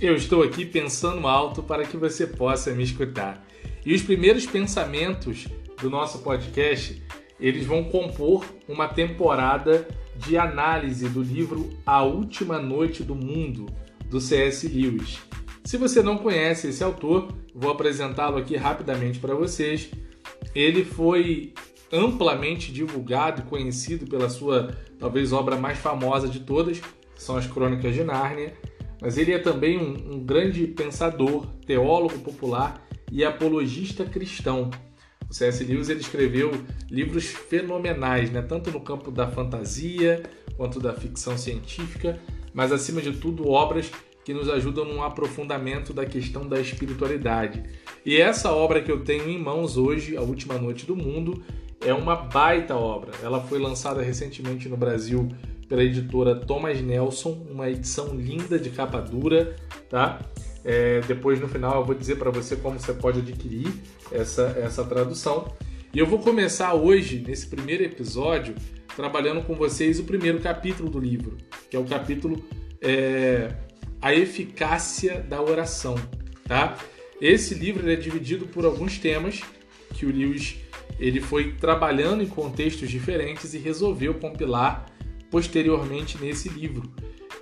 Eu estou aqui pensando alto para que você possa me escutar. E os primeiros pensamentos do nosso podcast, eles vão compor uma temporada de análise do livro A Última Noite do Mundo, do C.S. Lewis. Se você não conhece esse autor, vou apresentá-lo aqui rapidamente para vocês. Ele foi amplamente divulgado e conhecido pela sua talvez obra mais famosa de todas, são as Crônicas de Nárnia mas ele é também um, um grande pensador, teólogo popular e apologista cristão. O C.S. Lewis ele escreveu livros fenomenais, né? tanto no campo da fantasia quanto da ficção científica, mas acima de tudo obras que nos ajudam no aprofundamento da questão da espiritualidade. E essa obra que eu tenho em mãos hoje, A Última Noite do Mundo, é uma baita obra. Ela foi lançada recentemente no Brasil pela editora Thomas Nelson, uma edição linda de capa dura, tá? É, depois no final eu vou dizer para você como você pode adquirir essa, essa tradução. E eu vou começar hoje, nesse primeiro episódio, trabalhando com vocês o primeiro capítulo do livro, que é o capítulo é, A Eficácia da Oração. Tá? Esse livro é dividido por alguns temas que o Lewis ele foi trabalhando em contextos diferentes e resolveu compilar posteriormente nesse livro.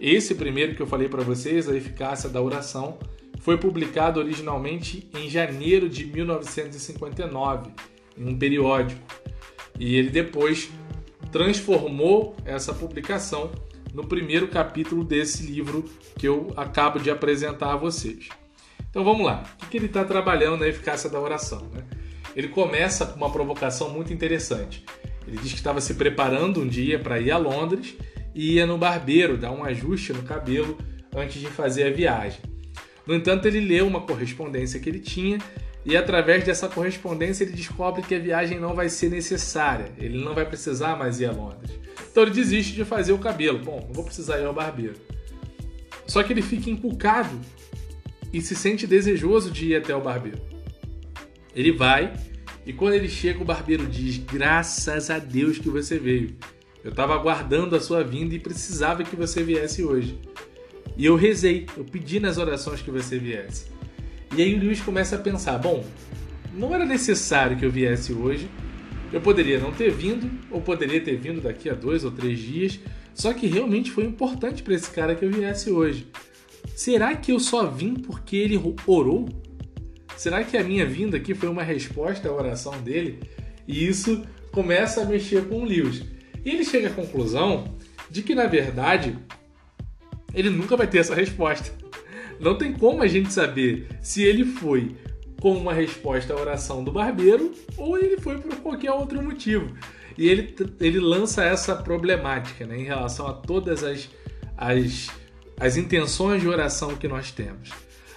Esse primeiro que eu falei para vocês, A Eficácia da Oração, foi publicado originalmente em janeiro de 1959, em um periódico. E ele depois transformou essa publicação no primeiro capítulo desse livro que eu acabo de apresentar a vocês. Então vamos lá. O que ele está trabalhando na eficácia da oração? Né? Ele começa com uma provocação muito interessante. Ele diz que estava se preparando um dia para ir a Londres e ia no barbeiro dar um ajuste no cabelo antes de fazer a viagem. No entanto, ele leu uma correspondência que ele tinha e através dessa correspondência ele descobre que a viagem não vai ser necessária, ele não vai precisar mais ir a Londres. Então ele desiste de fazer o cabelo. Bom, não vou precisar ir ao barbeiro. Só que ele fica encucado e se sente desejoso de ir até o barbeiro. Ele vai e quando ele chega, o barbeiro diz: Graças a Deus que você veio. Eu estava aguardando a sua vinda e precisava que você viesse hoje. E eu rezei, eu pedi nas orações que você viesse. E aí o Luiz começa a pensar: bom, não era necessário que eu viesse hoje. Eu poderia não ter vindo, ou poderia ter vindo daqui a dois ou três dias. Só que realmente foi importante para esse cara que eu viesse hoje. Será que eu só vim porque ele orou? Será que a minha vinda aqui foi uma resposta à oração dele? E isso começa a mexer com o Lewis. E ele chega à conclusão de que, na verdade, ele nunca vai ter essa resposta. Não tem como a gente saber se ele foi com uma resposta à oração do barbeiro ou ele foi por qualquer outro motivo. E ele, ele lança essa problemática né, em relação a todas as, as, as intenções de oração que nós temos.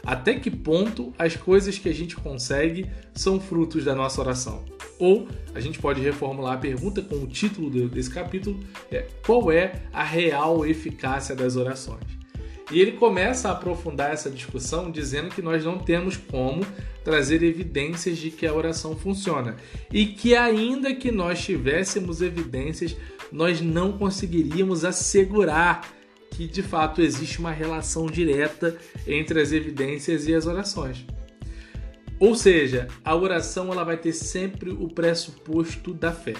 Até que ponto as coisas que a gente consegue são frutos da nossa oração? Ou a gente pode reformular a pergunta com o título desse capítulo: é, qual é a real eficácia das orações? E ele começa a aprofundar essa discussão dizendo que nós não temos como trazer evidências de que a oração funciona e que, ainda que nós tivéssemos evidências, nós não conseguiríamos assegurar que de fato existe uma relação direta entre as evidências e as orações. Ou seja, a oração ela vai ter sempre o pressuposto da fé.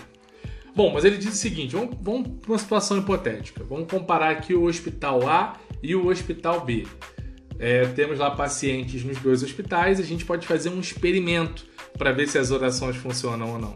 Bom, mas ele diz o seguinte: vamos, vamos para uma situação hipotética. Vamos comparar aqui o hospital A e o hospital B. É, temos lá pacientes nos dois hospitais, a gente pode fazer um experimento para ver se as orações funcionam ou não.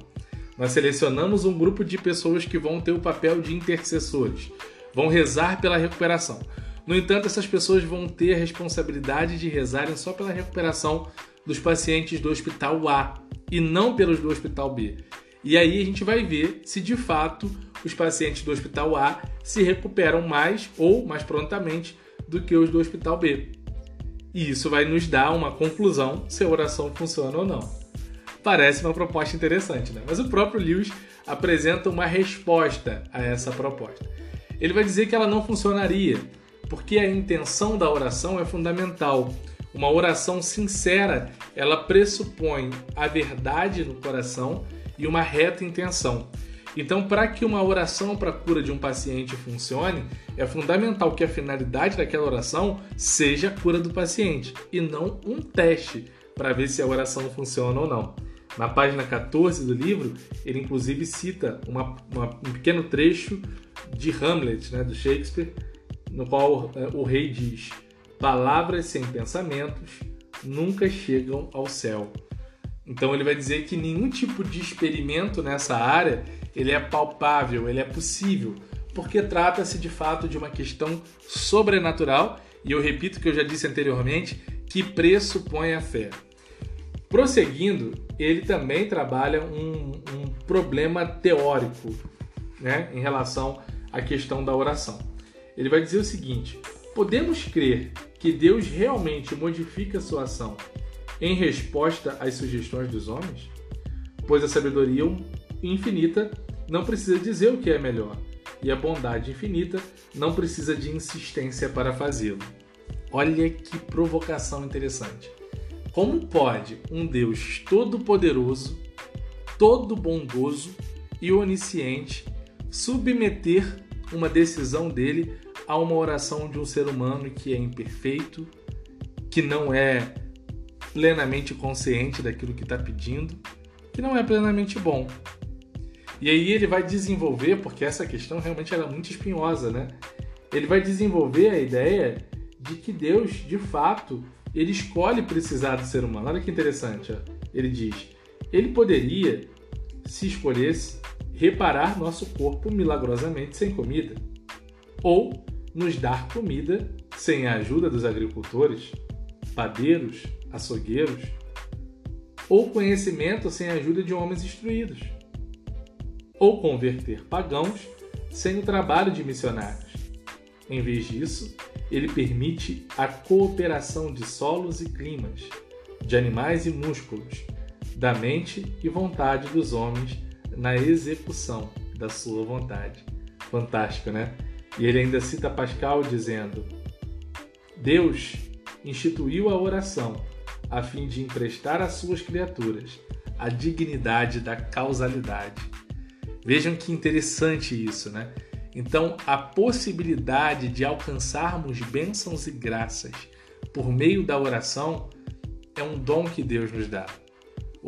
Nós selecionamos um grupo de pessoas que vão ter o papel de intercessores vão rezar pela recuperação. No entanto, essas pessoas vão ter a responsabilidade de rezarem só pela recuperação dos pacientes do hospital A e não pelos do hospital B. E aí a gente vai ver se de fato os pacientes do hospital A se recuperam mais ou mais prontamente do que os do hospital B. E isso vai nos dar uma conclusão se a oração funciona ou não. Parece uma proposta interessante, né? Mas o próprio Lewis apresenta uma resposta a essa proposta ele vai dizer que ela não funcionaria, porque a intenção da oração é fundamental. Uma oração sincera, ela pressupõe a verdade no coração e uma reta intenção. Então, para que uma oração para a cura de um paciente funcione, é fundamental que a finalidade daquela oração seja a cura do paciente e não um teste para ver se a oração funciona ou não. Na página 14 do livro, ele inclusive cita uma, uma, um pequeno trecho de Hamlet, né, do Shakespeare, no qual é, o rei diz: Palavras sem pensamentos nunca chegam ao céu. Então ele vai dizer que nenhum tipo de experimento nessa área ele é palpável, ele é possível, porque trata-se de fato de uma questão sobrenatural e eu repito o que eu já disse anteriormente, que pressupõe a fé. Prosseguindo, ele também trabalha um, um problema teórico né, em relação à questão da oração. Ele vai dizer o seguinte: podemos crer que Deus realmente modifica sua ação em resposta às sugestões dos homens? Pois a sabedoria infinita não precisa dizer o que é melhor, e a bondade infinita não precisa de insistência para fazê-lo. Olha que provocação interessante. Como pode um Deus todo-poderoso, todo bondoso e onisciente submeter uma decisão dele a uma oração de um ser humano que é imperfeito, que não é plenamente consciente daquilo que está pedindo, que não é plenamente bom. E aí ele vai desenvolver, porque essa questão realmente era muito espinhosa, né? Ele vai desenvolver a ideia de que Deus, de fato, ele escolhe precisar do ser humano. Olha que interessante, ó. ele diz: ele poderia, se escolhesse, reparar nosso corpo milagrosamente sem comida, ou nos dar comida sem a ajuda dos agricultores, padeiros, açougueiros, ou conhecimento sem a ajuda de homens instruídos, ou converter pagãos sem o trabalho de missionários. Em vez disso, ele permite a cooperação de solos e climas, de animais e músculos, da mente e vontade dos homens na execução da sua vontade. Fantástico, né? E ele ainda cita Pascal dizendo: Deus instituiu a oração a fim de emprestar às suas criaturas a dignidade da causalidade. Vejam que interessante isso, né? Então, a possibilidade de alcançarmos bênçãos e graças por meio da oração é um dom que Deus nos dá.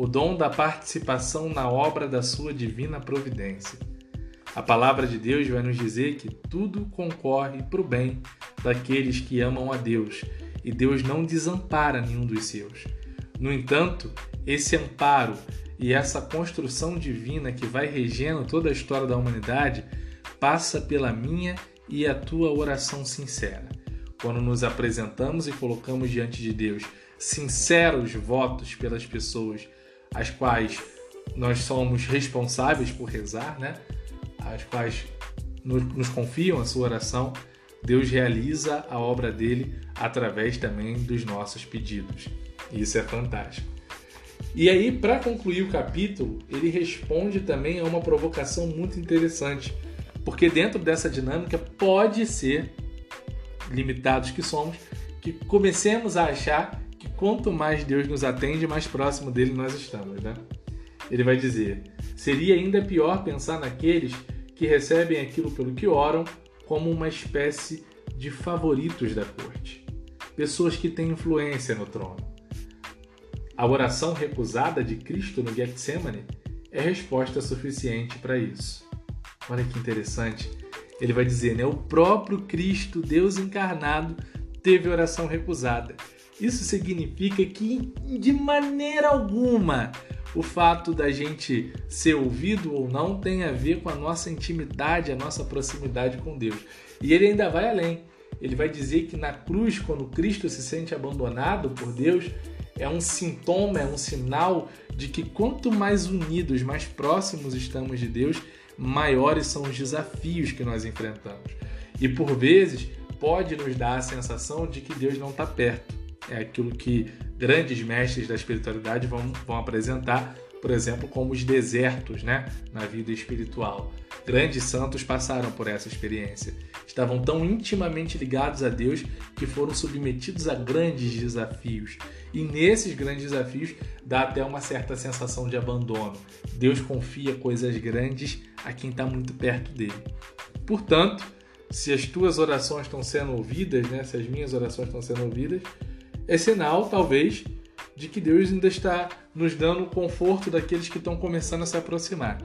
O dom da participação na obra da sua divina providência. A palavra de Deus vai nos dizer que tudo concorre para o bem daqueles que amam a Deus e Deus não desampara nenhum dos seus. No entanto, esse amparo e essa construção divina que vai regendo toda a história da humanidade passa pela minha e a tua oração sincera. Quando nos apresentamos e colocamos diante de Deus sinceros votos pelas pessoas às quais nós somos responsáveis por rezar, né? As quais nos confiam a sua oração, Deus realiza a obra dele através também dos nossos pedidos. Isso é fantástico. E aí, para concluir o capítulo, ele responde também a uma provocação muito interessante, porque dentro dessa dinâmica pode ser, limitados que somos, que comecemos a achar que quanto mais Deus nos atende, mais próximo dele nós estamos, né? Ele vai dizer: seria ainda pior pensar naqueles que recebem aquilo pelo que oram como uma espécie de favoritos da corte, pessoas que têm influência no trono. A oração recusada de Cristo no Getsemane é resposta suficiente para isso. Olha que interessante. Ele vai dizer, né? O próprio Cristo, Deus encarnado, teve oração recusada. Isso significa que de maneira alguma o fato da gente ser ouvido ou não tem a ver com a nossa intimidade, a nossa proximidade com Deus. E ele ainda vai além. Ele vai dizer que na cruz, quando Cristo se sente abandonado por Deus, é um sintoma, é um sinal de que quanto mais unidos, mais próximos estamos de Deus, maiores são os desafios que nós enfrentamos. E por vezes pode nos dar a sensação de que Deus não está perto. É aquilo que grandes mestres da espiritualidade vão, vão apresentar por exemplo, como os desertos né, na vida espiritual. Grandes santos passaram por essa experiência. Estavam tão intimamente ligados a Deus que foram submetidos a grandes desafios. E nesses grandes desafios dá até uma certa sensação de abandono. Deus confia coisas grandes a quem está muito perto dele. Portanto, se as tuas orações estão sendo ouvidas, né, se as minhas orações estão sendo ouvidas, é sinal, talvez, de que Deus ainda está nos dando o conforto daqueles que estão começando a se aproximar.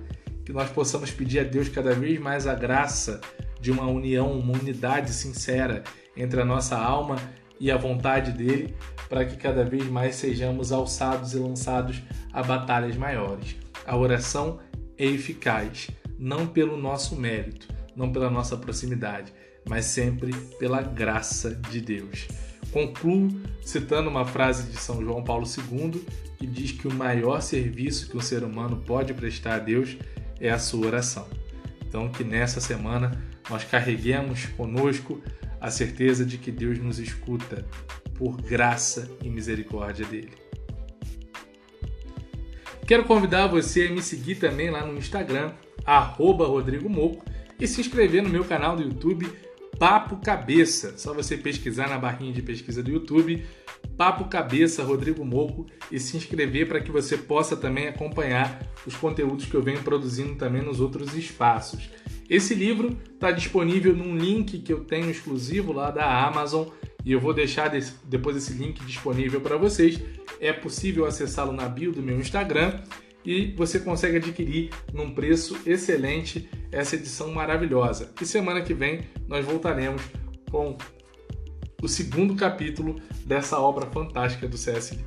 Que nós possamos pedir a Deus cada vez mais a graça de uma união, uma unidade sincera entre a nossa alma e a vontade dele, para que cada vez mais sejamos alçados e lançados a batalhas maiores. A oração é eficaz, não pelo nosso mérito, não pela nossa proximidade, mas sempre pela graça de Deus. Concluo citando uma frase de São João Paulo II que diz que o maior serviço que um ser humano pode prestar a Deus é a sua oração. Então, que nessa semana nós carreguemos conosco a certeza de que Deus nos escuta por graça e misericórdia dele. Quero convidar você a me seguir também lá no Instagram, Rodrigo Moco, e se inscrever no meu canal do YouTube Papo Cabeça. Só você pesquisar na barrinha de pesquisa do YouTube Papo Cabeça Rodrigo Moco e se inscrever para que você possa também acompanhar os conteúdos que eu venho produzindo também nos outros espaços. Esse livro está disponível num link que eu tenho exclusivo lá da Amazon e eu vou deixar depois esse link disponível para vocês. É possível acessá-lo na bio do meu Instagram e você consegue adquirir num preço excelente essa edição maravilhosa. E semana que vem nós voltaremos com o segundo capítulo dessa obra fantástica do C.S.